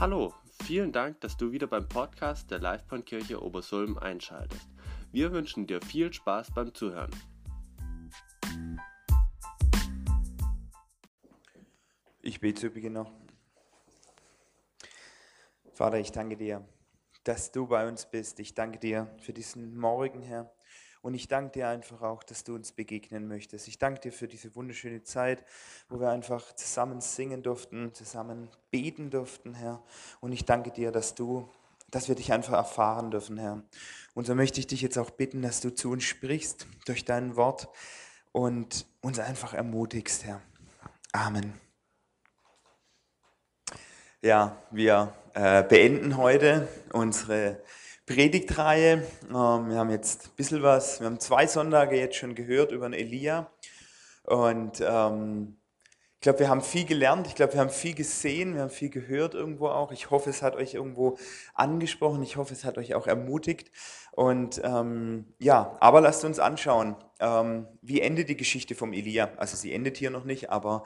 Hallo, vielen Dank, dass du wieder beim Podcast der Livebahnkirche Obersulm einschaltest. Wir wünschen dir viel Spaß beim Zuhören. Ich bete zu Beginn noch. Vater, ich danke dir, dass du bei uns bist. Ich danke dir für diesen Morgen, Herr. Und ich danke dir einfach auch, dass du uns begegnen möchtest. Ich danke dir für diese wunderschöne Zeit, wo wir einfach zusammen singen durften, zusammen beten durften, Herr. Und ich danke dir, dass du, dass wir dich einfach erfahren dürfen, Herr. Und so möchte ich dich jetzt auch bitten, dass du zu uns sprichst durch dein Wort und uns einfach ermutigst, Herr. Amen. Ja, wir äh, beenden heute unsere Predigtreihe. Ähm, wir haben jetzt ein bisschen was, wir haben zwei Sonntage jetzt schon gehört über den Elia. Und ähm, ich glaube, wir haben viel gelernt, ich glaube, wir haben viel gesehen, wir haben viel gehört irgendwo auch. Ich hoffe, es hat euch irgendwo angesprochen, ich hoffe, es hat euch auch ermutigt. Und ähm, ja, aber lasst uns anschauen, ähm, wie endet die Geschichte vom Elia. Also sie endet hier noch nicht, aber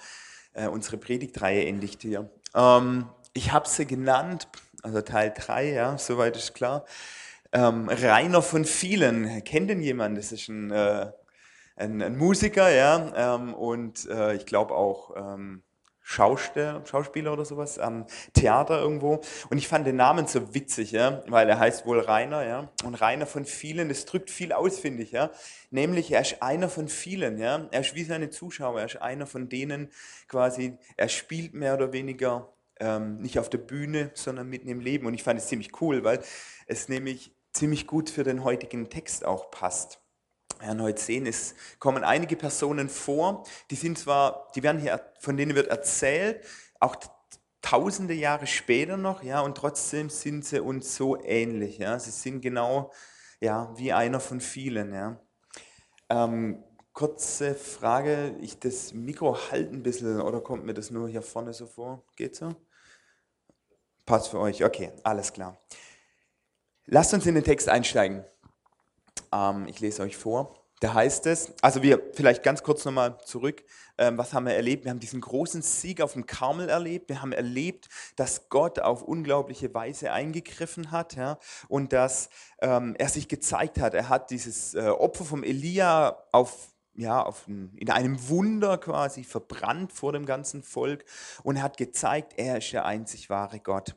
äh, unsere Predigtreihe endet hier. Ähm, ich habe sie genannt, also Teil 3, ja, soweit ist klar. Ähm, Rainer von vielen, kennt denn jemand? Das ist ein, äh, ein, ein Musiker, ja, ähm, und äh, ich glaube auch ähm, Schauspieler, Schauspieler oder sowas am Theater irgendwo. Und ich fand den Namen so witzig, ja, weil er heißt wohl Rainer, ja. Und Rainer von vielen, das drückt viel aus, finde ich, ja. Nämlich, er ist einer von vielen, ja. Er ist wie seine Zuschauer, er ist einer von denen quasi, er spielt mehr oder weniger ähm, nicht auf der Bühne, sondern mitten im Leben. Und ich fand es ziemlich cool, weil es nämlich ziemlich gut für den heutigen Text auch passt. Werden heute sehen, es kommen einige Personen vor, die sind zwar, die werden hier, von denen wird erzählt, auch tausende Jahre später noch, ja, und trotzdem sind sie uns so ähnlich, ja. Sie sind genau, ja, wie einer von vielen, ja. Ähm, kurze Frage, ich das Mikro halte ein bisschen, oder kommt mir das nur hier vorne so vor? Geht so? Passt für euch, okay, alles klar. Lasst uns in den Text einsteigen. Ähm, ich lese euch vor. Da heißt es, also wir vielleicht ganz kurz nochmal zurück, ähm, was haben wir erlebt? Wir haben diesen großen Sieg auf dem Karmel erlebt. Wir haben erlebt, dass Gott auf unglaubliche Weise eingegriffen hat ja, und dass ähm, er sich gezeigt hat. Er hat dieses äh, Opfer vom Elia auf ja, ein, in einem Wunder quasi verbrannt vor dem ganzen Volk und hat gezeigt, er ist der einzig wahre Gott.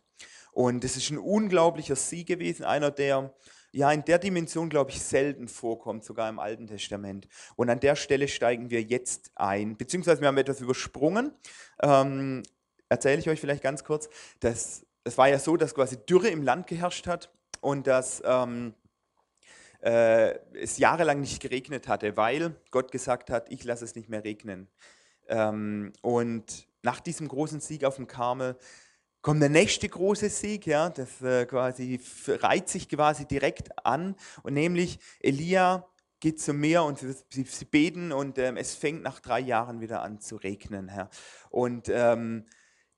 Und es ist ein unglaublicher Sieg gewesen, einer, der ja in der Dimension, glaube ich, selten vorkommt, sogar im Alten Testament. Und an der Stelle steigen wir jetzt ein, beziehungsweise wir haben etwas übersprungen. Ähm, erzähle ich euch vielleicht ganz kurz. Das, es war ja so, dass quasi Dürre im Land geherrscht hat und dass ähm, äh, es jahrelang nicht geregnet hatte, weil Gott gesagt hat, ich lasse es nicht mehr regnen. Ähm, und nach diesem großen Sieg auf dem Karmel kommt der nächste große Sieg, ja, das äh, quasi reiht sich quasi direkt an und nämlich Elia geht zum Meer und sie, sie beten und ähm, es fängt nach drei Jahren wieder an zu regnen, Herr. Und ähm,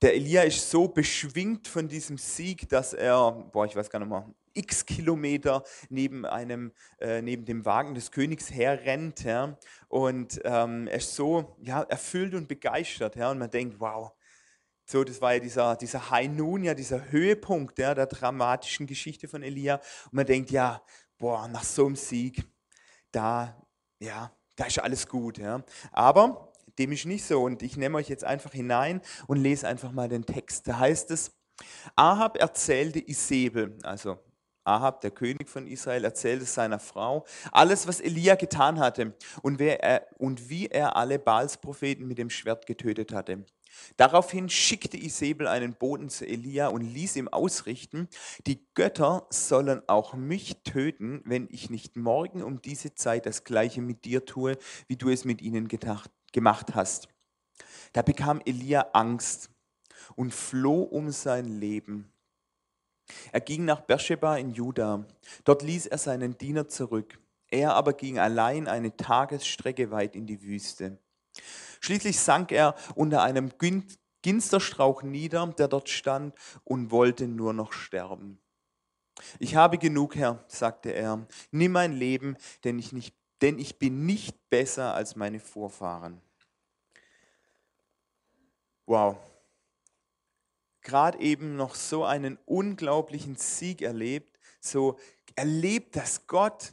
der Elia ist so beschwingt von diesem Sieg, dass er, boah, ich weiß gar nicht mehr, x Kilometer neben einem, äh, neben dem Wagen des Königs herrennt, ja, und ähm, er ist so ja, erfüllt und begeistert, ja, und man denkt, wow, so, das war ja dieser, dieser High Noon, ja, dieser Höhepunkt ja, der dramatischen Geschichte von Elia. Und man denkt, ja, boah, nach so einem Sieg, da, ja, da ist alles gut. Ja. Aber dem ist nicht so. Und ich nehme euch jetzt einfach hinein und lese einfach mal den Text. Da heißt es, Ahab erzählte Isabel, also Ahab, der König von Israel, erzählte seiner Frau alles, was Elia getan hatte und, er, und wie er alle Baalspropheten mit dem Schwert getötet hatte. Daraufhin schickte Isabel einen Boten zu Elia und ließ ihm ausrichten, die Götter sollen auch mich töten, wenn ich nicht morgen um diese Zeit das gleiche mit dir tue, wie du es mit ihnen gedacht, gemacht hast. Da bekam Elia Angst und floh um sein Leben. Er ging nach Beersheba in Juda. Dort ließ er seinen Diener zurück. Er aber ging allein eine Tagesstrecke weit in die Wüste. Schließlich sank er unter einem Ginsterstrauch nieder, der dort stand, und wollte nur noch sterben. Ich habe genug, Herr, sagte er. Nimm mein Leben, denn ich, nicht, denn ich bin nicht besser als meine Vorfahren. Wow. Gerade eben noch so einen unglaublichen Sieg erlebt, so erlebt, dass Gott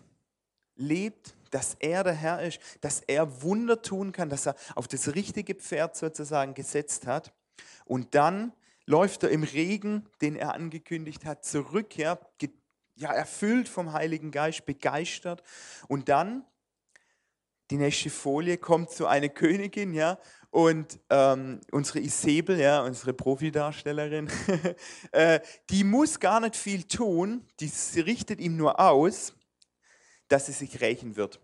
lebt, dass er der Herr ist, dass er Wunder tun kann, dass er auf das richtige Pferd sozusagen gesetzt hat. Und dann läuft er im Regen, den er angekündigt hat, zurück, ja, ja, erfüllt vom Heiligen Geist, begeistert. Und dann, die nächste Folie, kommt so eine Königin, ja, und ähm, unsere Isabel, ja, unsere Profidarstellerin, äh, die muss gar nicht viel tun, die richtet ihm nur aus, dass sie sich rächen wird.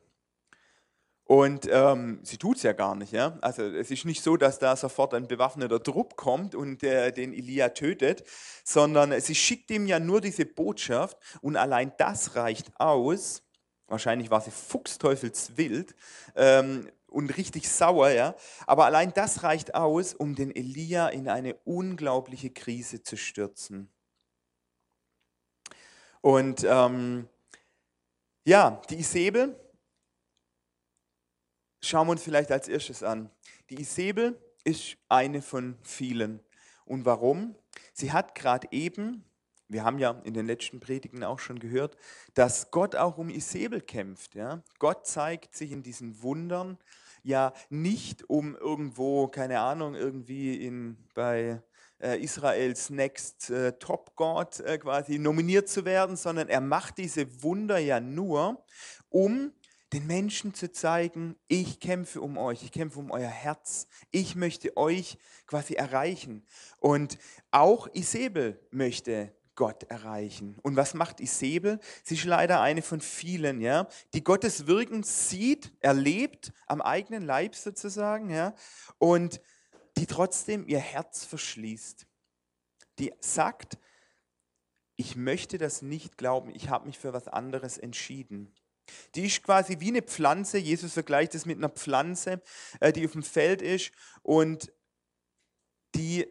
Und ähm, sie tut es ja gar nicht. Ja? Also es ist nicht so, dass da sofort ein bewaffneter Trupp kommt und äh, den Elia tötet, sondern sie schickt ihm ja nur diese Botschaft und allein das reicht aus. Wahrscheinlich war sie fuchsteufelswild, ähm, und richtig sauer, ja. Aber allein das reicht aus, um den Elia in eine unglaubliche Krise zu stürzen. Und ähm, ja, die Isabel schauen wir uns vielleicht als erstes an. Die Isabel ist eine von vielen. Und warum? Sie hat gerade eben, wir haben ja in den letzten Predigen auch schon gehört, dass Gott auch um Isabel kämpft. Ja? Gott zeigt sich in diesen Wundern, ja nicht um irgendwo, keine Ahnung, irgendwie in, bei äh, Israels Next äh, Top God äh, quasi nominiert zu werden, sondern er macht diese Wunder ja nur, um den Menschen zu zeigen, ich kämpfe um euch, ich kämpfe um euer Herz, ich möchte euch quasi erreichen. Und auch Isabel möchte Gott erreichen. Und was macht Isabel? Sie ist leider eine von vielen, ja, die Gottes Wirken sieht, erlebt, am eigenen Leib sozusagen, ja, und die trotzdem ihr Herz verschließt. Die sagt, ich möchte das nicht glauben, ich habe mich für was anderes entschieden. Die ist quasi wie eine Pflanze, Jesus vergleicht es mit einer Pflanze, äh, die auf dem Feld ist und die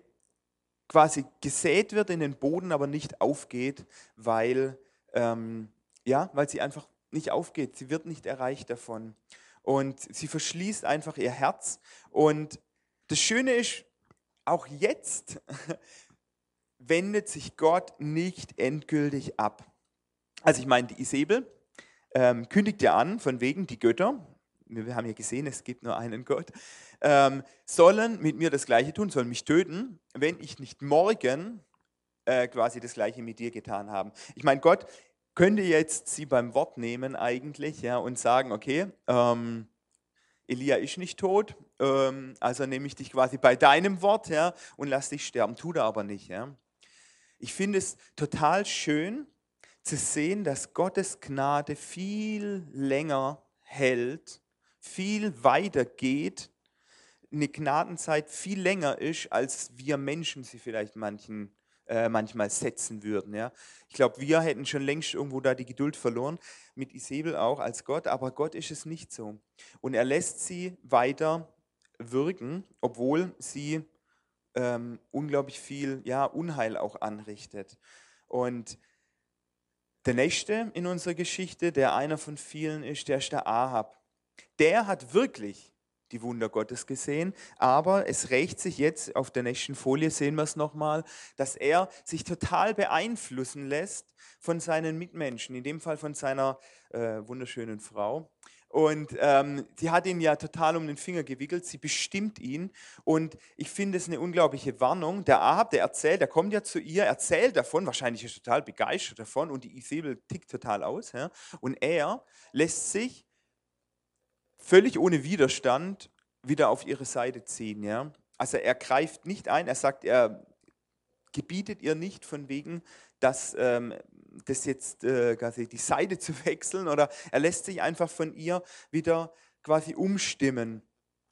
quasi gesät wird in den Boden, aber nicht aufgeht, weil, ähm, ja, weil sie einfach nicht aufgeht. Sie wird nicht erreicht davon. Und sie verschließt einfach ihr Herz. Und das Schöne ist, auch jetzt wendet sich Gott nicht endgültig ab. Also ich meine, die Isabel ähm, kündigt ja an, von wegen die Götter, wir haben ja gesehen, es gibt nur einen Gott, ähm, sollen mit mir das Gleiche tun, sollen mich töten, wenn ich nicht morgen äh, quasi das Gleiche mit dir getan habe. Ich meine, Gott könnte jetzt sie beim Wort nehmen eigentlich ja, und sagen, okay, ähm, Elia ist nicht tot, ähm, also nehme ich dich quasi bei deinem Wort ja, und lass dich sterben. Tut er aber nicht. Ja. Ich finde es total schön zu sehen, dass Gottes Gnade viel länger hält, viel weiter geht eine Gnadenzeit viel länger ist, als wir Menschen sie vielleicht manchen, äh, manchmal setzen würden. Ja? Ich glaube, wir hätten schon längst irgendwo da die Geduld verloren, mit Isabel auch als Gott, aber Gott ist es nicht so. Und er lässt sie weiter wirken, obwohl sie ähm, unglaublich viel ja, Unheil auch anrichtet. Und der nächste in unserer Geschichte, der einer von vielen ist, der ist der Ahab. Der hat wirklich die Wunder Gottes gesehen. Aber es rächt sich jetzt, auf der nächsten Folie sehen wir es nochmal, dass er sich total beeinflussen lässt von seinen Mitmenschen, in dem Fall von seiner äh, wunderschönen Frau. Und ähm, sie hat ihn ja total um den Finger gewickelt, sie bestimmt ihn. Und ich finde es eine unglaubliche Warnung. Der Ahab, der erzählt, der kommt ja zu ihr, erzählt davon, wahrscheinlich ist er total begeistert davon und die Isabel tickt total aus. Ja? Und er lässt sich völlig ohne Widerstand wieder auf ihre Seite ziehen. Ja? Also er greift nicht ein, er sagt, er gebietet ihr nicht von wegen, dass ähm, das jetzt äh, quasi die Seite zu wechseln oder er lässt sich einfach von ihr wieder quasi umstimmen.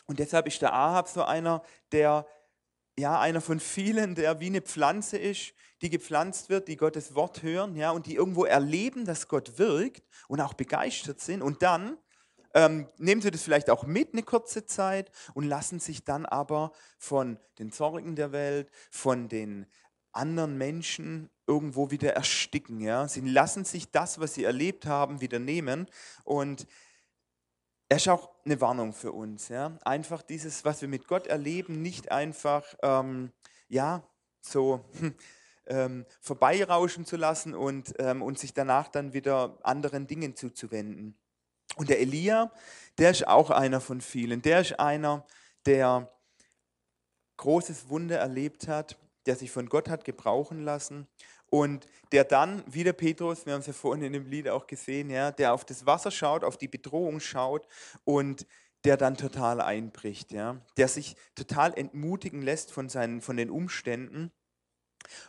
Und deshalb ist der Ahab so einer, der ja, einer von vielen, der wie eine Pflanze ist, die gepflanzt wird, die Gottes Wort hören, ja, und die irgendwo erleben, dass Gott wirkt und auch begeistert sind und dann ähm, nehmen sie das vielleicht auch mit eine kurze Zeit und lassen sich dann aber von den Sorgen der Welt, von den anderen Menschen irgendwo wieder ersticken. Ja? Sie lassen sich das, was sie erlebt haben, wieder nehmen. Und er ist auch eine Warnung für uns. Ja? Einfach dieses, was wir mit Gott erleben, nicht einfach, ähm, ja, so hm, ähm, vorbeirauschen zu lassen und, ähm, und sich danach dann wieder anderen Dingen zuzuwenden. Und der Elia, der ist auch einer von vielen. Der ist einer, der großes Wunder erlebt hat, der sich von Gott hat gebrauchen lassen und der dann, wie der Petrus, wir haben es ja vorhin in dem Lied auch gesehen, ja, der auf das Wasser schaut, auf die Bedrohung schaut und der dann total einbricht, ja, der sich total entmutigen lässt von, seinen, von den Umständen.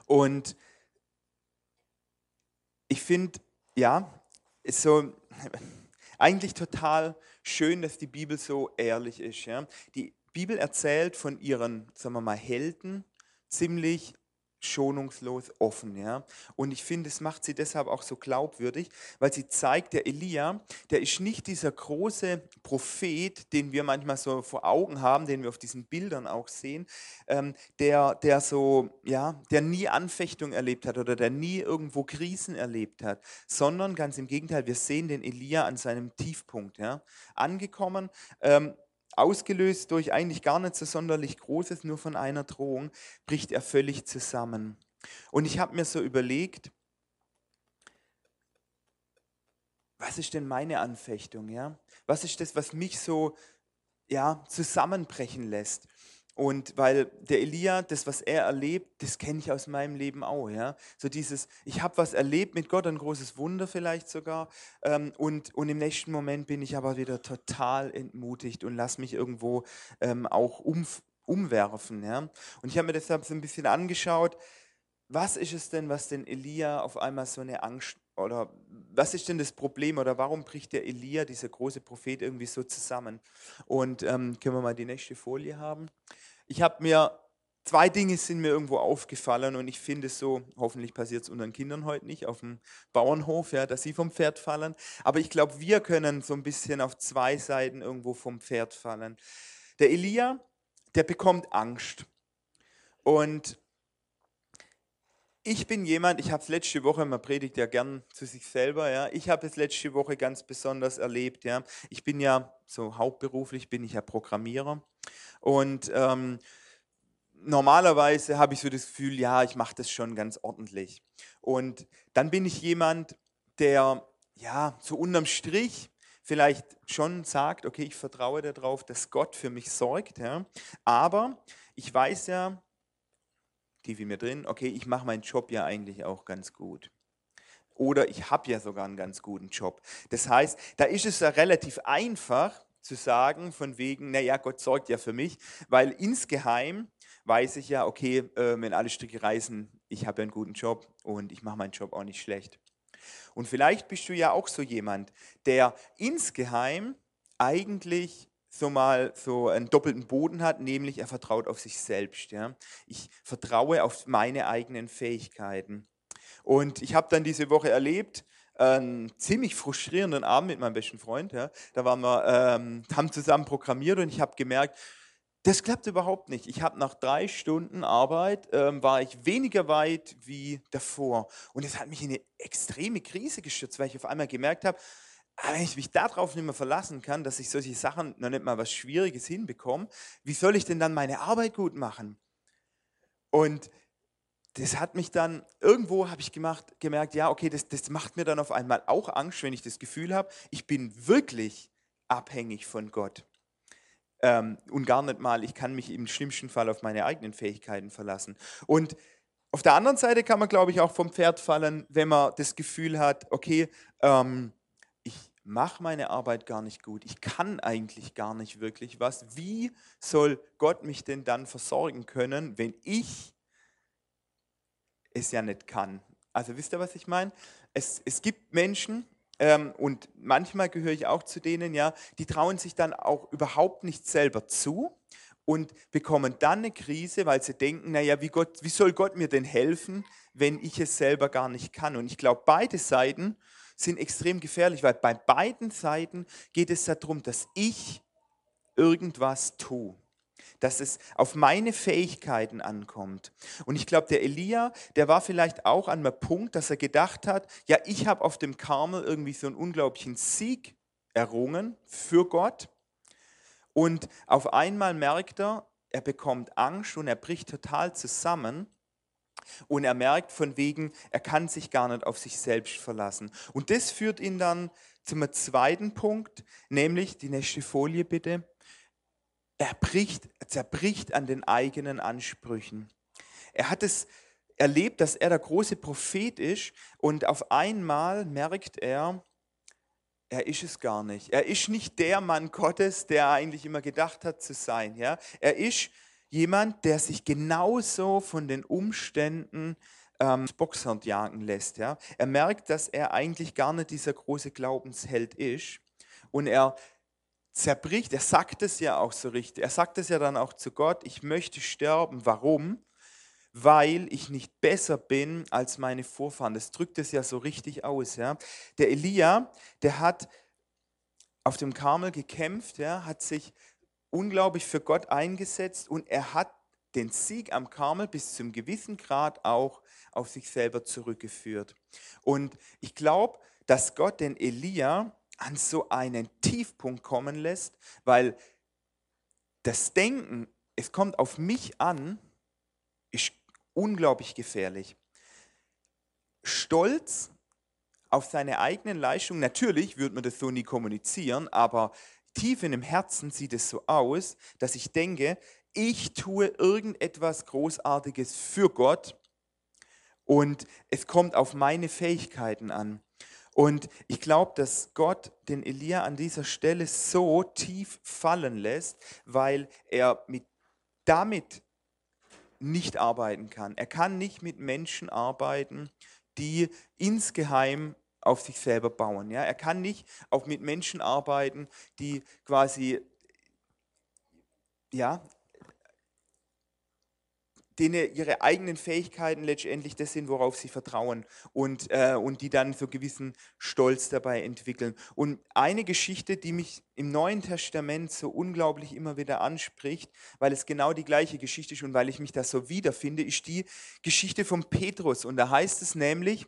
Und ich finde, ja, ist so eigentlich total schön, dass die Bibel so ehrlich ist. Ja. Die Bibel erzählt von ihren, sagen wir mal, Helden ziemlich schonungslos offen. Ja? Und ich finde, es macht sie deshalb auch so glaubwürdig, weil sie zeigt, der Elia, der ist nicht dieser große Prophet, den wir manchmal so vor Augen haben, den wir auf diesen Bildern auch sehen, ähm, der, der so, ja, der nie Anfechtung erlebt hat oder der nie irgendwo Krisen erlebt hat, sondern ganz im Gegenteil, wir sehen den Elia an seinem Tiefpunkt, ja? angekommen. Ähm, ausgelöst durch eigentlich gar nicht so sonderlich Großes, nur von einer Drohung, bricht er völlig zusammen. Und ich habe mir so überlegt, was ist denn meine Anfechtung? Ja? Was ist das, was mich so ja, zusammenbrechen lässt? Und weil der Elia, das, was er erlebt, das kenne ich aus meinem Leben auch. Ja? So dieses, ich habe was erlebt mit Gott, ein großes Wunder vielleicht sogar. Ähm, und, und im nächsten Moment bin ich aber wieder total entmutigt und lasse mich irgendwo ähm, auch um, umwerfen. Ja? Und ich habe mir deshalb so ein bisschen angeschaut, was ist es denn, was den Elia auf einmal so eine Angst oder was ist denn das Problem oder warum bricht der Elia, dieser große Prophet, irgendwie so zusammen? Und ähm, können wir mal die nächste Folie haben? Ich habe mir, zwei Dinge sind mir irgendwo aufgefallen und ich finde es so, hoffentlich passiert es unseren Kindern heute nicht, auf dem Bauernhof, ja, dass sie vom Pferd fallen. Aber ich glaube, wir können so ein bisschen auf zwei Seiten irgendwo vom Pferd fallen. Der Elia, der bekommt Angst. Und ich bin jemand, ich habe es letzte Woche, man predigt ja gern zu sich selber, ja. Ich habe es letzte Woche ganz besonders erlebt, ja. Ich bin ja so hauptberuflich bin ich ja Programmierer und ähm, normalerweise habe ich so das Gefühl, ja, ich mache das schon ganz ordentlich. Und dann bin ich jemand, der ja so unterm Strich vielleicht schon sagt, okay, ich vertraue darauf, dass Gott für mich sorgt, ja. Aber ich weiß ja, tief in mir drin, okay, ich mache meinen Job ja eigentlich auch ganz gut. Oder ich habe ja sogar einen ganz guten Job. Das heißt, da ist es ja relativ einfach zu sagen, von wegen, naja, Gott sorgt ja für mich, weil insgeheim weiß ich ja, okay, äh, wenn alle Stricke reißen, ich habe ja einen guten Job und ich mache meinen Job auch nicht schlecht. Und vielleicht bist du ja auch so jemand, der insgeheim eigentlich so mal so einen doppelten Boden hat, nämlich er vertraut auf sich selbst. Ja. Ich vertraue auf meine eigenen Fähigkeiten. Und ich habe dann diese Woche erlebt, einen ziemlich frustrierenden Abend mit meinem besten Freund. Ja. Da waren wir, ähm, haben zusammen programmiert und ich habe gemerkt, das klappt überhaupt nicht. Ich habe nach drei Stunden Arbeit, ähm, war ich weniger weit wie davor. Und das hat mich in eine extreme Krise gestürzt, weil ich auf einmal gemerkt habe, aber wenn ich mich darauf nicht mehr verlassen kann, dass ich solche Sachen noch nicht mal was Schwieriges hinbekomme, wie soll ich denn dann meine Arbeit gut machen? Und das hat mich dann, irgendwo habe ich gemacht, gemerkt, ja, okay, das, das macht mir dann auf einmal auch Angst, wenn ich das Gefühl habe, ich bin wirklich abhängig von Gott. Ähm, und gar nicht mal, ich kann mich im schlimmsten Fall auf meine eigenen Fähigkeiten verlassen. Und auf der anderen Seite kann man, glaube ich, auch vom Pferd fallen, wenn man das Gefühl hat, okay, ähm, mache meine Arbeit gar nicht gut, ich kann eigentlich gar nicht wirklich was. Wie soll Gott mich denn dann versorgen können, wenn ich es ja nicht kann? Also wisst ihr, was ich meine? Es, es gibt Menschen, ähm, und manchmal gehöre ich auch zu denen, ja, die trauen sich dann auch überhaupt nicht selber zu und bekommen dann eine Krise, weil sie denken, naja, wie, Gott, wie soll Gott mir denn helfen, wenn ich es selber gar nicht kann? Und ich glaube, beide Seiten sind extrem gefährlich, weil bei beiden Seiten geht es darum, dass ich irgendwas tue dass es auf meine Fähigkeiten ankommt. Und ich glaube, der Elia, der war vielleicht auch an einem Punkt, dass er gedacht hat, ja, ich habe auf dem Karmel irgendwie so einen unglaublichen Sieg errungen für Gott. Und auf einmal merkt er, er bekommt Angst und er bricht total zusammen Und er merkt von wegen, er kann sich gar nicht auf sich selbst verlassen. Und das führt ihn dann zum zweiten Punkt, nämlich die nächste Folie bitte. Er bricht, zerbricht an den eigenen Ansprüchen. Er hat es erlebt, dass er der große Prophet ist und auf einmal merkt er, er ist es gar nicht. Er ist nicht der Mann Gottes, der er eigentlich immer gedacht hat zu sein. Ja? Er ist jemand, der sich genauso von den Umständen ähm, Boxhand jagen lässt. Ja? Er merkt, dass er eigentlich gar nicht dieser große Glaubensheld ist und er zerbricht, er sagt es ja auch so richtig, er sagt es ja dann auch zu Gott, ich möchte sterben. Warum? Weil ich nicht besser bin als meine Vorfahren. Das drückt es ja so richtig aus. Ja? Der Elia, der hat auf dem Karmel gekämpft, ja, hat sich unglaublich für Gott eingesetzt und er hat den Sieg am Karmel bis zum gewissen Grad auch auf sich selber zurückgeführt. Und ich glaube, dass Gott den Elia an so einen Tiefpunkt kommen lässt, weil das Denken, es kommt auf mich an, ist unglaublich gefährlich. Stolz auf seine eigenen Leistungen, natürlich würde man das so nie kommunizieren, aber tief in dem Herzen sieht es so aus, dass ich denke, ich tue irgendetwas Großartiges für Gott und es kommt auf meine Fähigkeiten an. Und ich glaube, dass Gott den Elia an dieser Stelle so tief fallen lässt, weil er mit, damit nicht arbeiten kann. Er kann nicht mit Menschen arbeiten, die insgeheim auf sich selber bauen. Ja? Er kann nicht auch mit Menschen arbeiten, die quasi ja, denen ihre eigenen Fähigkeiten letztendlich das sind, worauf sie vertrauen und, äh, und die dann so gewissen Stolz dabei entwickeln. Und eine Geschichte, die mich im Neuen Testament so unglaublich immer wieder anspricht, weil es genau die gleiche Geschichte ist und weil ich mich da so wiederfinde, ist die Geschichte von Petrus. Und da heißt es nämlich,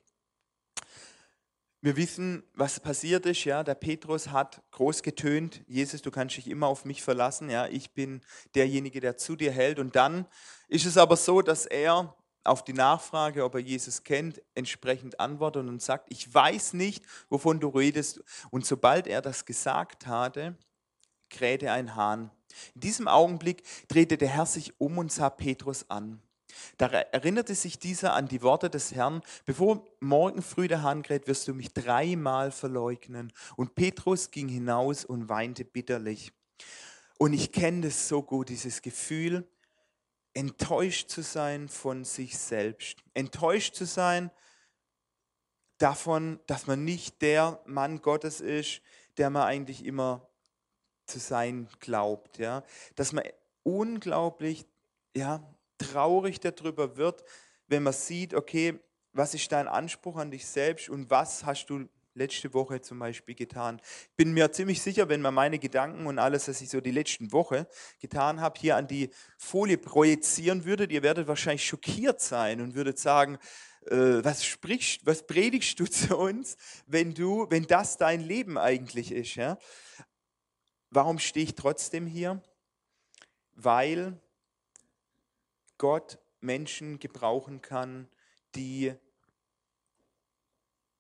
wir wissen, was passiert ist. Ja, der Petrus hat groß getönt: Jesus, du kannst dich immer auf mich verlassen. Ja, ich bin derjenige, der zu dir hält. Und dann ist es aber so, dass er auf die Nachfrage, ob er Jesus kennt, entsprechend antwortet und sagt: Ich weiß nicht, wovon du redest. Und sobald er das gesagt hatte, krähte ein Hahn. In diesem Augenblick drehte der Herr sich um und sah Petrus an. Da erinnerte sich dieser an die Worte des Herrn, bevor morgen früh der Hahn kräht, wirst du mich dreimal verleugnen. Und Petrus ging hinaus und weinte bitterlich. Und ich kenne das so gut, dieses Gefühl, enttäuscht zu sein von sich selbst. Enttäuscht zu sein davon, dass man nicht der Mann Gottes ist, der man eigentlich immer zu sein glaubt. Ja? Dass man unglaublich ja, traurig darüber wird, wenn man sieht, okay, was ist dein Anspruch an dich selbst und was hast du letzte Woche zum Beispiel getan. Ich bin mir ziemlich sicher, wenn man meine Gedanken und alles, was ich so die letzten Woche getan habe, hier an die Folie projizieren würde, ihr werdet wahrscheinlich schockiert sein und würdet sagen, äh, was sprichst, was predigst du zu uns, wenn du, wenn das dein Leben eigentlich ist, ja? Warum stehe ich trotzdem hier? Weil Gott Menschen gebrauchen kann, die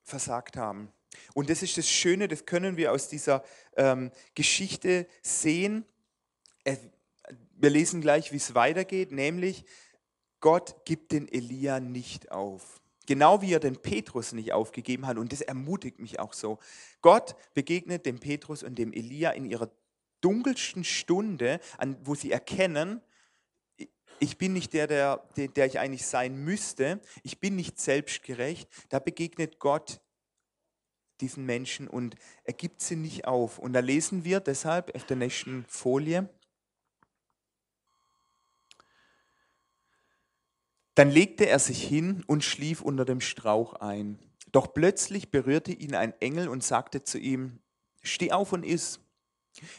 versagt haben. Und das ist das Schöne, das können wir aus dieser ähm, Geschichte sehen. Wir lesen gleich, wie es weitergeht, nämlich Gott gibt den Elia nicht auf. Genau wie er den Petrus nicht aufgegeben hat. Und das ermutigt mich auch so. Gott begegnet dem Petrus und dem Elia in ihrer dunkelsten Stunde, wo sie erkennen, ich bin nicht der, der, der ich eigentlich sein müsste, ich bin nicht selbstgerecht, da begegnet Gott diesen Menschen und er gibt sie nicht auf. Und da lesen wir deshalb auf der nächsten Folie. Dann legte er sich hin und schlief unter dem Strauch ein. Doch plötzlich berührte ihn ein Engel und sagte zu ihm, steh auf und iss.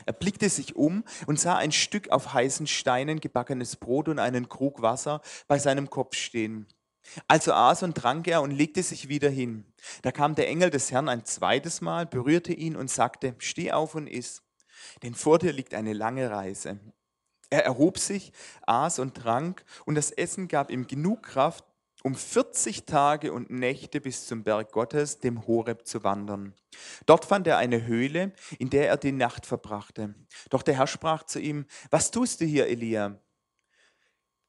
Er blickte sich um und sah ein Stück auf heißen Steinen gebackenes Brot und einen Krug Wasser bei seinem Kopf stehen. Also aß und trank er und legte sich wieder hin. Da kam der Engel des Herrn ein zweites Mal, berührte ihn und sagte, steh auf und iss, denn vor dir liegt eine lange Reise. Er erhob sich, aß und trank, und das Essen gab ihm genug Kraft, um 40 Tage und Nächte bis zum Berg Gottes, dem Horeb, zu wandern. Dort fand er eine Höhle, in der er die Nacht verbrachte. Doch der Herr sprach zu ihm, was tust du hier, Elia?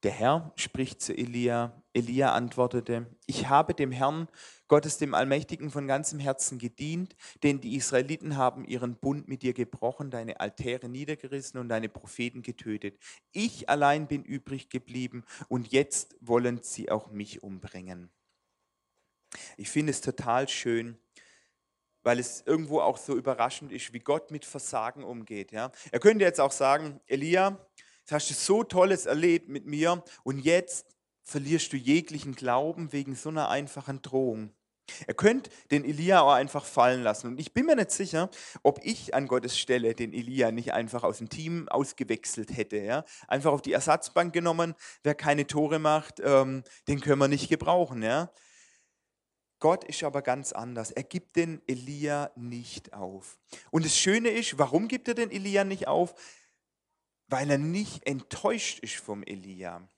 Der Herr spricht zu Elia. Elia antwortete, ich habe dem Herrn, Gottes dem Allmächtigen, von ganzem Herzen gedient, denn die Israeliten haben ihren Bund mit dir gebrochen, deine Altäre niedergerissen und deine Propheten getötet. Ich allein bin übrig geblieben und jetzt wollen sie auch mich umbringen. Ich finde es total schön, weil es irgendwo auch so überraschend ist, wie Gott mit Versagen umgeht. Ja? Er könnte jetzt auch sagen, Elia, Jetzt hast du so Tolles erlebt mit mir und jetzt verlierst du jeglichen Glauben wegen so einer einfachen Drohung. Er könnte den Elia auch einfach fallen lassen. Und ich bin mir nicht sicher, ob ich an Gottes Stelle den Elia nicht einfach aus dem Team ausgewechselt hätte. Ja? Einfach auf die Ersatzbank genommen, wer keine Tore macht, ähm, den können wir nicht gebrauchen. Ja? Gott ist aber ganz anders. Er gibt den Elia nicht auf. Und das Schöne ist, warum gibt er den Elia nicht auf? Weil er nicht enttäuscht ist vom Elia.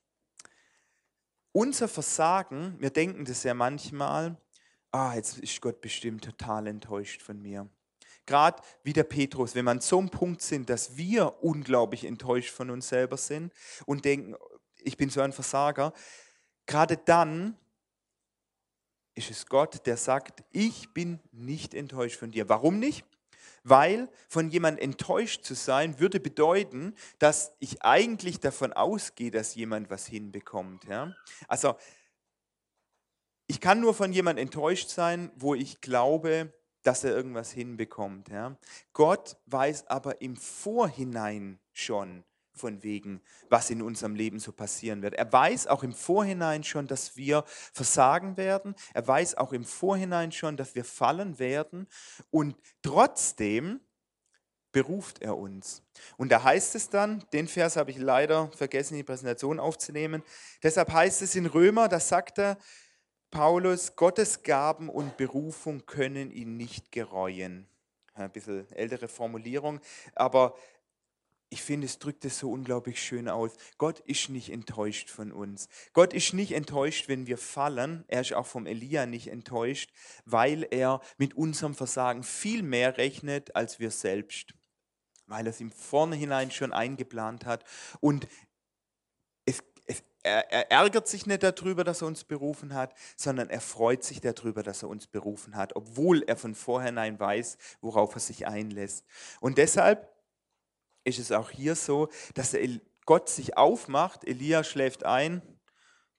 Unser Versagen, wir denken das ja manchmal, ah, jetzt ist Gott bestimmt total enttäuscht von mir. Gerade wie der Petrus, wenn wir an so einem Punkt sind, dass wir unglaublich enttäuscht von uns selber sind und denken, ich bin so ein Versager, gerade dann ist es Gott, der sagt, ich bin nicht enttäuscht von dir. Warum nicht? Weil von jemand enttäuscht zu sein, würde bedeuten, dass ich eigentlich davon ausgehe, dass jemand was hinbekommt. Ja? Also ich kann nur von jemand enttäuscht sein, wo ich glaube, dass er irgendwas hinbekommt. Ja? Gott weiß aber im Vorhinein schon, von wegen, was in unserem Leben so passieren wird. Er weiß auch im Vorhinein schon, dass wir versagen werden. Er weiß auch im Vorhinein schon, dass wir fallen werden. Und trotzdem beruft er uns. Und da heißt es dann, den Vers habe ich leider vergessen, die Präsentation aufzunehmen. Deshalb heißt es in Römer, da sagt er, Paulus, Gottes Gaben und Berufung können ihn nicht gereuen. Ein bisschen ältere Formulierung, aber ich finde, es drückt es so unglaublich schön aus. Gott ist nicht enttäuscht von uns. Gott ist nicht enttäuscht, wenn wir fallen. Er ist auch vom Elia nicht enttäuscht, weil er mit unserem Versagen viel mehr rechnet als wir selbst. Weil er es im Vornherein schon eingeplant hat. Und es, es, er, er ärgert sich nicht darüber, dass er uns berufen hat, sondern er freut sich darüber, dass er uns berufen hat, obwohl er von vornherein weiß, worauf er sich einlässt. Und deshalb ist es auch hier so, dass Gott sich aufmacht, Elia schläft ein,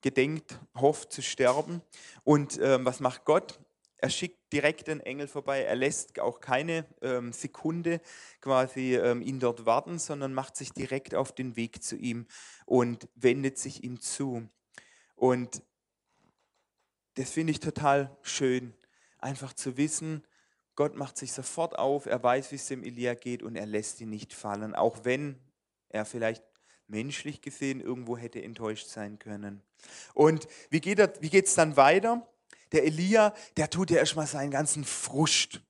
gedenkt, hofft zu sterben. Und ähm, was macht Gott? Er schickt direkt einen Engel vorbei. Er lässt auch keine ähm, Sekunde quasi ähm, ihn dort warten, sondern macht sich direkt auf den Weg zu ihm und wendet sich ihm zu. Und das finde ich total schön, einfach zu wissen, Gott macht sich sofort auf, er weiß, wie es dem Elia geht und er lässt ihn nicht fallen, auch wenn er vielleicht menschlich gesehen irgendwo hätte enttäuscht sein können. Und wie geht es dann weiter? Der Elia, der tut ja erstmal seinen ganzen Frust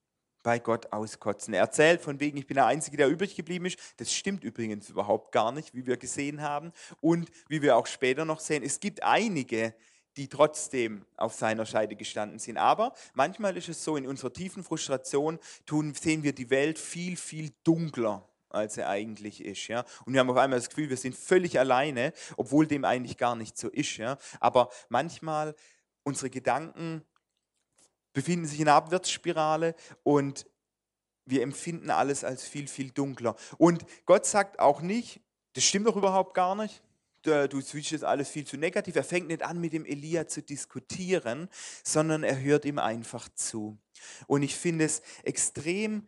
bei Gott auskotzen. Er erzählt von wegen, ich bin der Einzige, der übrig geblieben ist. Das stimmt übrigens überhaupt gar nicht, wie wir gesehen haben. Und wie wir auch später noch sehen, es gibt einige, die trotzdem auf seiner Seite gestanden sind. Aber manchmal ist es so, in unserer tiefen Frustration tun, sehen wir die Welt viel, viel dunkler als sie eigentlich ist. Ja? Und wir haben auf einmal das Gefühl, wir sind völlig alleine, obwohl dem eigentlich gar nicht so ist. Ja? Aber manchmal, unsere Gedanken befinden sich in einer Abwärtsspirale und wir empfinden alles als viel, viel dunkler. Und Gott sagt auch nicht, das stimmt doch überhaupt gar nicht, du switchst alles viel zu negativ. Er fängt nicht an, mit dem Elia zu diskutieren, sondern er hört ihm einfach zu. Und ich finde es extrem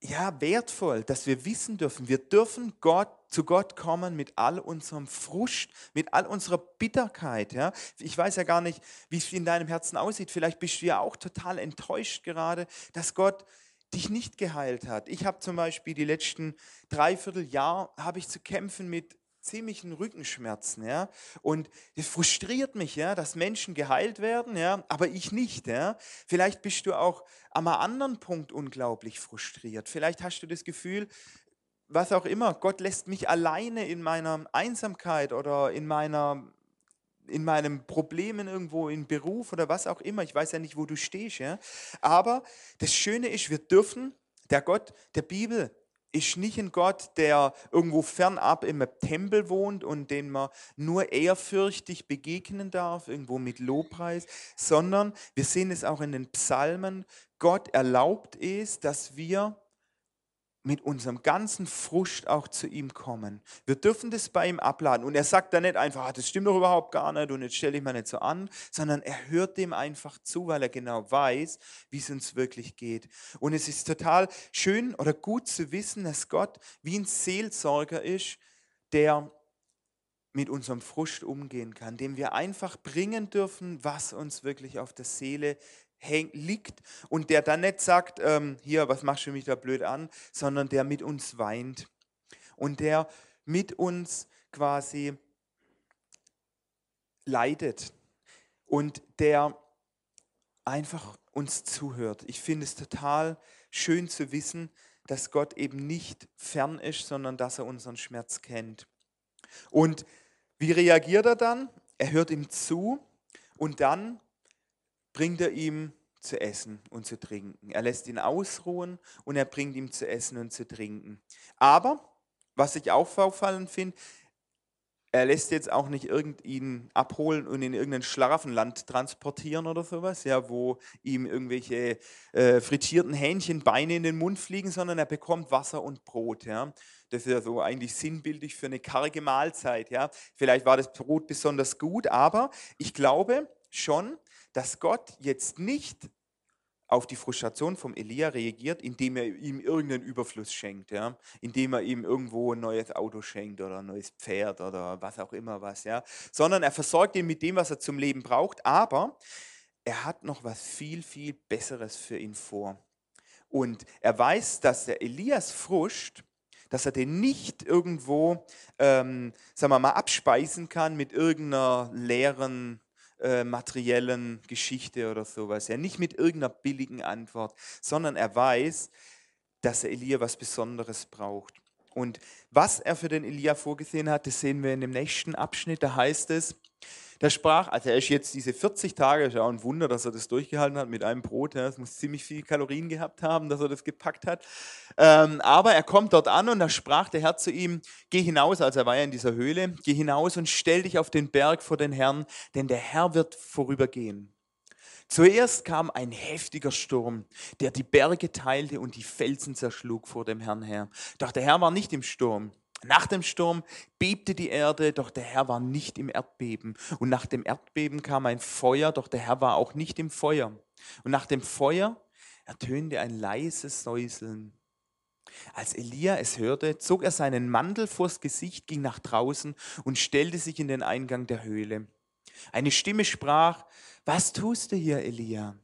ja, wertvoll, dass wir wissen dürfen, wir dürfen Gott, zu Gott kommen mit all unserem Frust, mit all unserer Bitterkeit. Ja? Ich weiß ja gar nicht, wie es in deinem Herzen aussieht. Vielleicht bist du ja auch total enttäuscht gerade, dass Gott dich nicht geheilt hat. Ich habe zum Beispiel die letzten dreiviertel Jahr habe ich zu kämpfen mit ziemlichen Rückenschmerzen, ja. Und es frustriert mich, ja, dass Menschen geheilt werden, ja, aber ich nicht, ja. Vielleicht bist du auch am anderen Punkt unglaublich frustriert. Vielleicht hast du das Gefühl, was auch immer, Gott lässt mich alleine in meiner Einsamkeit oder in meiner in meinem Problemen irgendwo im Beruf oder was auch immer. Ich weiß ja nicht, wo du stehst. Ja? Aber das Schöne ist, wir dürfen, der Gott der Bibel ist nicht ein Gott, der irgendwo fernab im Tempel wohnt und den man nur ehrfürchtig begegnen darf, irgendwo mit Lobpreis, sondern wir sehen es auch in den Psalmen. Gott erlaubt es, dass wir mit unserem ganzen Frust auch zu ihm kommen. Wir dürfen das bei ihm abladen. Und er sagt dann nicht einfach, ah, das stimmt doch überhaupt gar nicht und jetzt stelle ich mir nicht so an, sondern er hört dem einfach zu, weil er genau weiß, wie es uns wirklich geht. Und es ist total schön oder gut zu wissen, dass Gott wie ein Seelsorger ist, der mit unserem Frust umgehen kann, dem wir einfach bringen dürfen, was uns wirklich auf der Seele liegt und der dann nicht sagt, ähm, hier, was machst du mich da blöd an, sondern der mit uns weint und der mit uns quasi leidet und der einfach uns zuhört. Ich finde es total schön zu wissen, dass Gott eben nicht fern ist, sondern dass er unseren Schmerz kennt. Und wie reagiert er dann? Er hört ihm zu und dann bringt er ihm zu essen und zu trinken. Er lässt ihn ausruhen und er bringt ihm zu essen und zu trinken. Aber, was ich auch auffallend finde, er lässt jetzt auch nicht ihn abholen und in irgendein Schlaraffenland transportieren oder sowas, ja, wo ihm irgendwelche äh, frittierten Hähnchenbeine in den Mund fliegen, sondern er bekommt Wasser und Brot. Ja. Das ist ja so eigentlich sinnbildlich für eine karge Mahlzeit. Ja. Vielleicht war das Brot besonders gut, aber ich glaube schon, dass Gott jetzt nicht auf die Frustration vom Elia reagiert, indem er ihm irgendeinen Überfluss schenkt, ja? indem er ihm irgendwo ein neues Auto schenkt oder ein neues Pferd oder was auch immer was, ja? sondern er versorgt ihn mit dem, was er zum Leben braucht, aber er hat noch was viel, viel Besseres für ihn vor. Und er weiß, dass der Elias Frust, dass er den nicht irgendwo, ähm, sagen wir mal, abspeisen kann mit irgendeiner leeren äh, materiellen Geschichte oder sowas. Ja, nicht mit irgendeiner billigen Antwort, sondern er weiß, dass der Elia was Besonderes braucht. Und was er für den Elia vorgesehen hat, das sehen wir in dem nächsten Abschnitt. Da heißt es, der sprach, also er ist jetzt diese 40 Tage, ist ja auch ein Wunder, dass er das durchgehalten hat mit einem Brot. Ja, es muss ziemlich viel Kalorien gehabt haben, dass er das gepackt hat. Ähm, aber er kommt dort an und da sprach der Herr zu ihm: Geh hinaus, also er war ja in dieser Höhle, geh hinaus und stell dich auf den Berg vor den Herrn, denn der Herr wird vorübergehen. Zuerst kam ein heftiger Sturm, der die Berge teilte und die Felsen zerschlug vor dem Herrn her. Doch der Herr war nicht im Sturm. Nach dem Sturm bebte die Erde, doch der Herr war nicht im Erdbeben. Und nach dem Erdbeben kam ein Feuer, doch der Herr war auch nicht im Feuer. Und nach dem Feuer ertönte ein leises Säuseln. Als Elia es hörte, zog er seinen Mantel vors Gesicht, ging nach draußen und stellte sich in den Eingang der Höhle. Eine Stimme sprach, was tust du hier, Elia?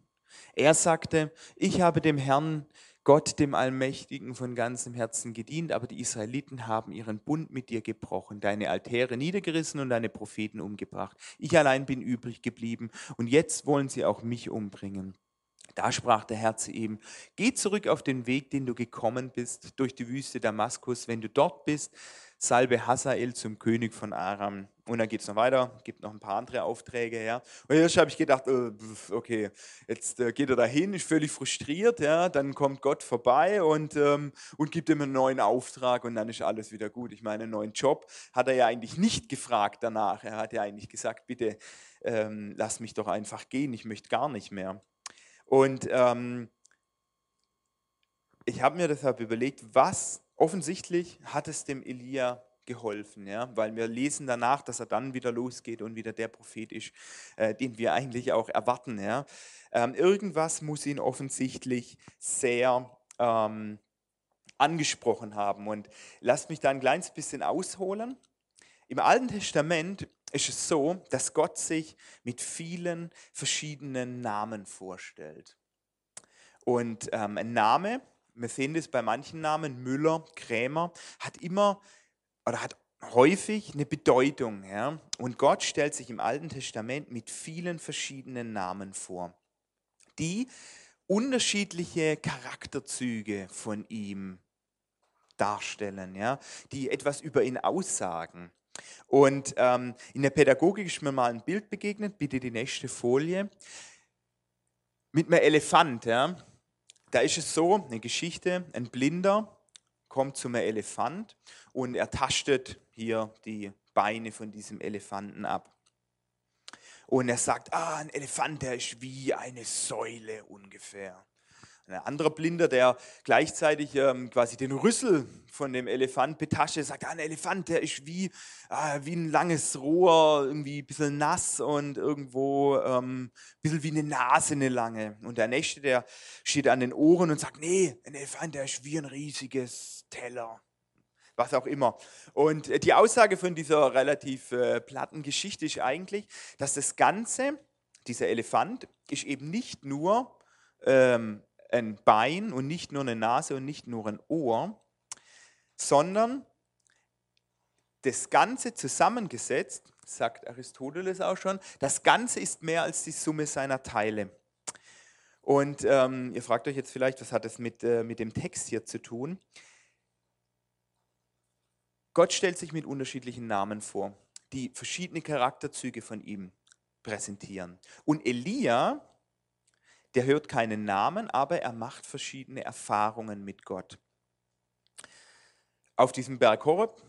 Er sagte, ich habe dem Herrn, Gott dem Allmächtigen von ganzem Herzen gedient, aber die Israeliten haben ihren Bund mit dir gebrochen, deine Altäre niedergerissen und deine Propheten umgebracht. Ich allein bin übrig geblieben und jetzt wollen sie auch mich umbringen. Da sprach der Herr zu ihm, geh zurück auf den Weg, den du gekommen bist, durch die Wüste Damaskus. Wenn du dort bist, salbe Hazael zum König von Aram. Und dann geht es noch weiter, gibt noch ein paar andere Aufträge. Ja. Und erst habe ich gedacht, äh, okay, jetzt äh, geht er dahin, ist völlig frustriert. Ja. Dann kommt Gott vorbei und, ähm, und gibt ihm einen neuen Auftrag und dann ist alles wieder gut. Ich meine, einen neuen Job hat er ja eigentlich nicht gefragt danach. Er hat ja eigentlich gesagt, bitte ähm, lass mich doch einfach gehen, ich möchte gar nicht mehr. Und ähm, ich habe mir deshalb überlegt, was offensichtlich hat es dem Elia geholfen, ja, weil wir lesen danach, dass er dann wieder losgeht und wieder der Prophet ist, äh, den wir eigentlich auch erwarten. Ja. Ähm, irgendwas muss ihn offensichtlich sehr ähm, angesprochen haben. Und lasst mich da ein kleines bisschen ausholen. Im Alten Testament ist es so, dass Gott sich mit vielen verschiedenen Namen vorstellt. Und ähm, ein Name, wir sehen das bei manchen Namen, Müller, Krämer, hat immer oder hat häufig eine Bedeutung. Ja? Und Gott stellt sich im Alten Testament mit vielen verschiedenen Namen vor, die unterschiedliche Charakterzüge von ihm darstellen, ja? die etwas über ihn aussagen. Und ähm, in der Pädagogik ist mir mal ein Bild begegnet, bitte die nächste Folie, mit einem Elefant. Ja. Da ist es so, eine Geschichte, ein Blinder kommt zum Elefant und er tastet hier die Beine von diesem Elefanten ab. Und er sagt, ah, ein Elefant, der ist wie eine Säule ungefähr. Ein anderer Blinder, der gleichzeitig ähm, quasi den Rüssel von dem Elefant betastet, sagt, ah, ein Elefant, der ist wie, ah, wie ein langes Rohr, irgendwie ein bisschen nass und irgendwo ähm, ein bisschen wie eine Nase, eine lange. Und der Nächste, der steht an den Ohren und sagt, nee, ein Elefant, der ist wie ein riesiges Teller was auch immer. Und äh, die Aussage von dieser relativ äh, platten Geschichte ist eigentlich, dass das Ganze, dieser Elefant, ist eben nicht nur ähm, ein Bein und nicht nur eine Nase und nicht nur ein Ohr, sondern das Ganze zusammengesetzt, sagt Aristoteles auch schon, das Ganze ist mehr als die Summe seiner Teile. Und ähm, ihr fragt euch jetzt vielleicht, was hat das mit, äh, mit dem Text hier zu tun? Gott stellt sich mit unterschiedlichen Namen vor, die verschiedene Charakterzüge von ihm präsentieren. Und Elia, der hört keinen Namen, aber er macht verschiedene Erfahrungen mit Gott. Auf diesem Berg Horeb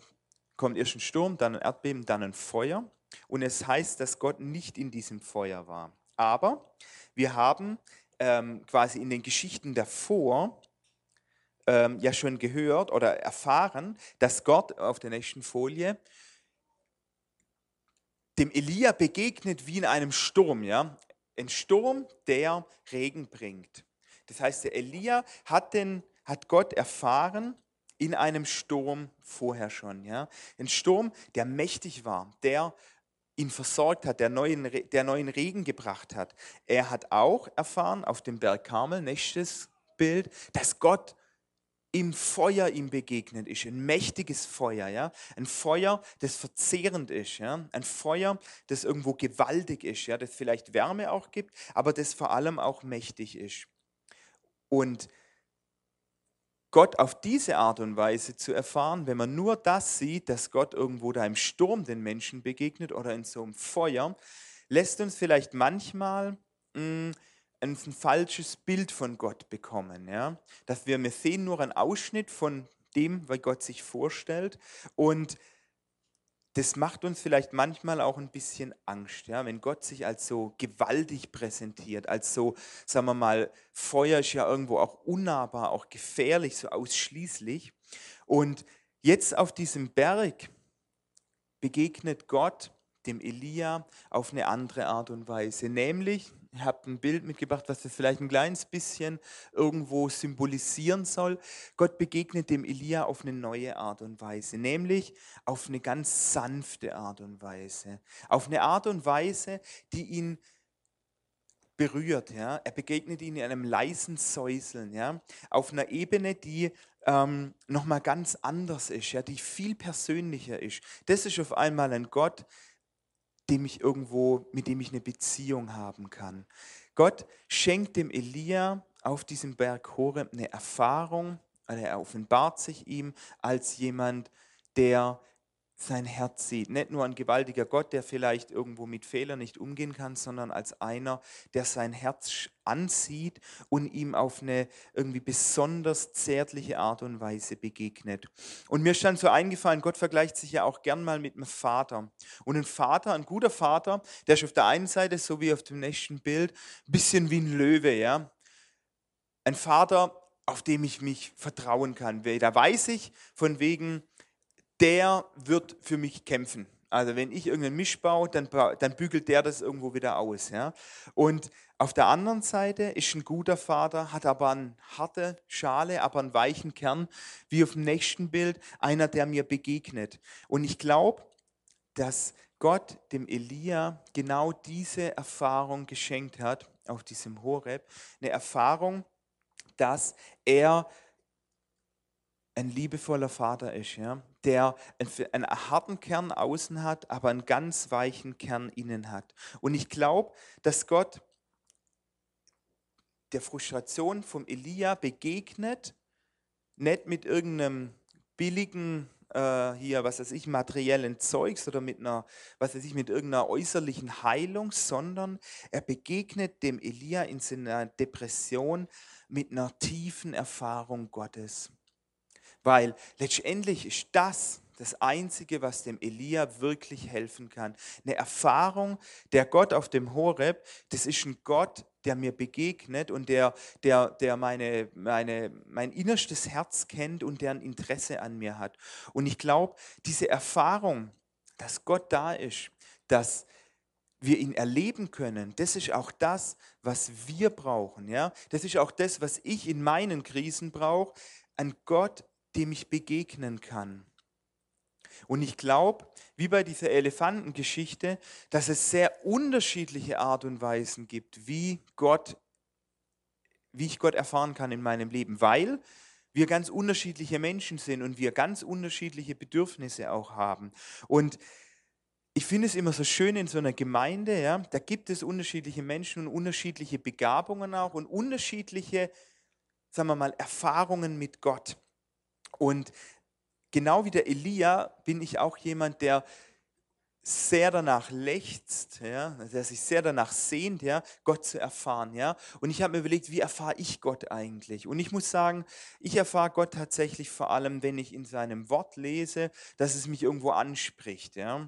kommt erst ein Sturm, dann ein Erdbeben, dann ein Feuer. Und es heißt, dass Gott nicht in diesem Feuer war. Aber wir haben ähm, quasi in den Geschichten davor ähm, ja schon gehört oder erfahren, dass Gott auf der nächsten Folie dem Elia begegnet wie in einem Sturm. Ja? Ein Sturm, der Regen bringt. Das heißt, der Elia hat, den, hat Gott erfahren in einem Sturm vorher schon. Ja? Ein Sturm, der mächtig war, der ihn versorgt hat, der neuen, der neuen Regen gebracht hat. Er hat auch erfahren auf dem Berg Karmel, nächstes Bild, dass Gott im Feuer ihm begegnet ist, ein mächtiges Feuer, ja, ein Feuer, das verzehrend ist, ja, ein Feuer, das irgendwo gewaltig ist, ja, das vielleicht Wärme auch gibt, aber das vor allem auch mächtig ist. Und Gott auf diese Art und Weise zu erfahren, wenn man nur das sieht, dass Gott irgendwo da im Sturm den Menschen begegnet oder in so einem Feuer, lässt uns vielleicht manchmal mh, mm, ein falsches Bild von Gott bekommen. Ja? Dass wir, wir sehen nur einen Ausschnitt von dem, was Gott sich vorstellt und das macht uns vielleicht manchmal auch ein bisschen Angst, ja? wenn Gott sich als so gewaltig präsentiert, als so, sagen wir mal, Feuer ist ja irgendwo auch unnahbar, auch gefährlich, so ausschließlich. Und jetzt auf diesem Berg begegnet Gott dem Elia auf eine andere Art und Weise, nämlich ich habe ein Bild mitgebracht, was das vielleicht ein kleines bisschen irgendwo symbolisieren soll. Gott begegnet dem Elia auf eine neue Art und Weise, nämlich auf eine ganz sanfte Art und Weise. Auf eine Art und Weise, die ihn berührt. Ja? Er begegnet ihn in einem leisen Säuseln, ja? auf einer Ebene, die ähm, nochmal ganz anders ist, ja? die viel persönlicher ist. Das ist auf einmal ein Gott, dem ich irgendwo, mit dem ich eine Beziehung haben kann. Gott schenkt dem Elia auf diesem Berg Horeb eine Erfahrung, er offenbart sich ihm als jemand, der sein Herz sieht. Nicht nur ein gewaltiger Gott, der vielleicht irgendwo mit Fehlern nicht umgehen kann, sondern als einer, der sein Herz ansieht und ihm auf eine irgendwie besonders zärtliche Art und Weise begegnet. Und mir ist dann so eingefallen, Gott vergleicht sich ja auch gern mal mit einem Vater. Und ein Vater, ein guter Vater, der ist auf der einen Seite, so wie auf dem nächsten Bild, ein bisschen wie ein Löwe, ja. Ein Vater, auf dem ich mich vertrauen kann. Da weiß ich von wegen, der wird für mich kämpfen. Also wenn ich irgendeinen Misch baue, dann, dann bügelt der das irgendwo wieder aus. Ja? Und auf der anderen Seite ist ein guter Vater, hat aber eine harte Schale, aber einen weichen Kern, wie auf dem nächsten Bild, einer, der mir begegnet. Und ich glaube, dass Gott dem Elia genau diese Erfahrung geschenkt hat, auf diesem Horeb. Eine Erfahrung, dass er ein liebevoller Vater ist, ja, der einen harten Kern außen hat, aber einen ganz weichen Kern innen hat. Und ich glaube, dass Gott der Frustration vom Elia begegnet, nicht mit irgendeinem billigen äh, hier, was weiß ich, materiellen Zeugs oder mit einer, was weiß ich, mit irgendeiner äußerlichen Heilung, sondern er begegnet dem Elia in seiner Depression mit einer tiefen Erfahrung Gottes. Weil letztendlich ist das das Einzige, was dem Elia wirklich helfen kann. Eine Erfahrung, der Gott auf dem Horeb, das ist ein Gott, der mir begegnet und der, der, der meine, meine, mein innerstes Herz kennt und der ein Interesse an mir hat. Und ich glaube, diese Erfahrung, dass Gott da ist, dass wir ihn erleben können, das ist auch das, was wir brauchen. Ja? Das ist auch das, was ich in meinen Krisen brauche, ein Gott, dem ich begegnen kann. Und ich glaube, wie bei dieser Elefantengeschichte, dass es sehr unterschiedliche Art und Weisen gibt, wie Gott, wie ich Gott erfahren kann in meinem Leben, weil wir ganz unterschiedliche Menschen sind und wir ganz unterschiedliche Bedürfnisse auch haben. Und ich finde es immer so schön in so einer Gemeinde, ja, da gibt es unterschiedliche Menschen und unterschiedliche Begabungen auch und unterschiedliche, sagen wir mal, Erfahrungen mit Gott. Und genau wie der Elia bin ich auch jemand, der sehr danach lechzt, ja, der sich sehr danach sehnt, ja, Gott zu erfahren, ja. Und ich habe mir überlegt, wie erfahre ich Gott eigentlich? Und ich muss sagen, ich erfahre Gott tatsächlich vor allem, wenn ich in seinem Wort lese, dass es mich irgendwo anspricht, ja,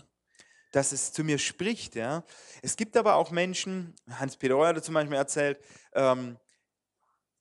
dass es zu mir spricht, ja. Es gibt aber auch Menschen, Hans-Peter Euer hat zum Beispiel erzählt, ähm,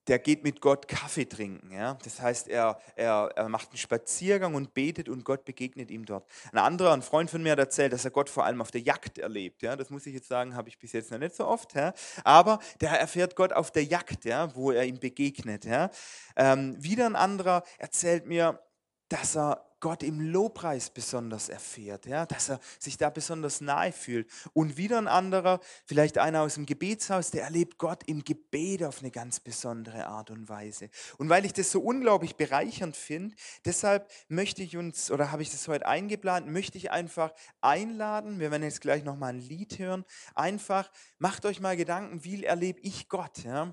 der geht mit Gott Kaffee trinken. Ja? Das heißt, er, er, er macht einen Spaziergang und betet und Gott begegnet ihm dort. Ein anderer, ein Freund von mir hat erzählt, dass er Gott vor allem auf der Jagd erlebt. Ja? Das muss ich jetzt sagen, habe ich bis jetzt noch nicht so oft. Ja? Aber der erfährt Gott auf der Jagd, ja? wo er ihm begegnet. Ja? Ähm, wieder ein anderer erzählt mir, dass er Gott im Lobpreis besonders erfährt, ja, dass er sich da besonders nahe fühlt. Und wieder ein anderer, vielleicht einer aus dem Gebetshaus, der erlebt Gott im Gebet auf eine ganz besondere Art und Weise. Und weil ich das so unglaublich bereichernd finde, deshalb möchte ich uns, oder habe ich das heute eingeplant, möchte ich einfach einladen, wir werden jetzt gleich nochmal ein Lied hören, einfach macht euch mal Gedanken, wie erlebe ich Gott, ja.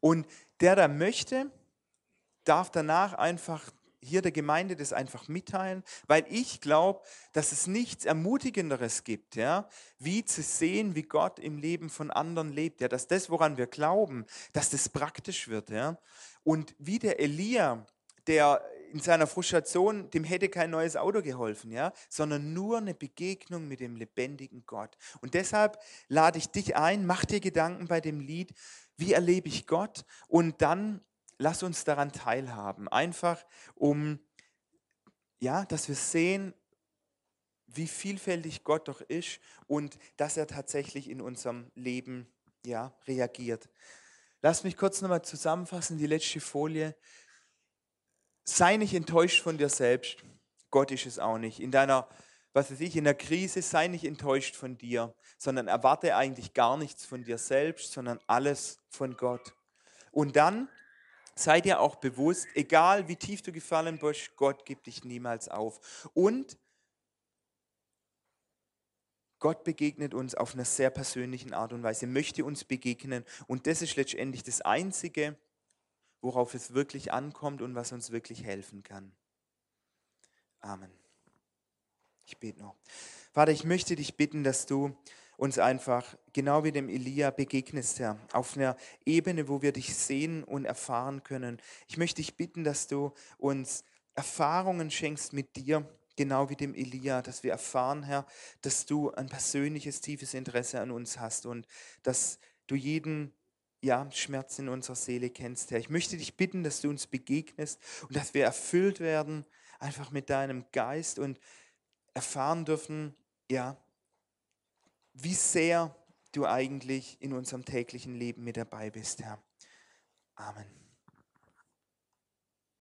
Und der da möchte, darf danach einfach hier der Gemeinde das einfach mitteilen, weil ich glaube, dass es nichts Ermutigenderes gibt, ja, wie zu sehen, wie Gott im Leben von anderen lebt, ja, dass das, woran wir glauben, dass das praktisch wird, ja. Und wie der Elia, der in seiner Frustration, dem hätte kein neues Auto geholfen, ja, sondern nur eine Begegnung mit dem lebendigen Gott. Und deshalb lade ich dich ein, mach dir Gedanken bei dem Lied, wie erlebe ich Gott? Und dann lass uns daran teilhaben. Einfach um, ja, dass wir sehen, wie vielfältig Gott doch ist und dass er tatsächlich in unserem Leben ja, reagiert. Lass mich kurz nochmal zusammenfassen, die letzte Folie. Sei nicht enttäuscht von dir selbst. Gott ist es auch nicht. In deiner, was weiß ich, in der Krise sei nicht enttäuscht von dir, sondern erwarte eigentlich gar nichts von dir selbst, sondern alles von Gott. Und dann sei dir auch bewusst, egal wie tief du gefallen bist, Gott gibt dich niemals auf. Und Gott begegnet uns auf einer sehr persönlichen Art und Weise, möchte uns begegnen. Und das ist letztendlich das Einzige, worauf es wirklich ankommt und was uns wirklich helfen kann. Amen. Ich bete noch. Vater, ich möchte dich bitten, dass du uns einfach, genau wie dem Elia, begegnest, Herr, auf einer Ebene, wo wir dich sehen und erfahren können. Ich möchte dich bitten, dass du uns Erfahrungen schenkst mit dir, genau wie dem Elia, dass wir erfahren, Herr, dass du ein persönliches, tiefes Interesse an uns hast und dass du jeden ja, Schmerz in unserer Seele kennst, Herr. Ich möchte dich bitten, dass du uns begegnest und dass wir erfüllt werden, einfach mit deinem Geist und erfahren dürfen, ja, wie sehr du eigentlich in unserem täglichen Leben mit dabei bist, Herr. Amen.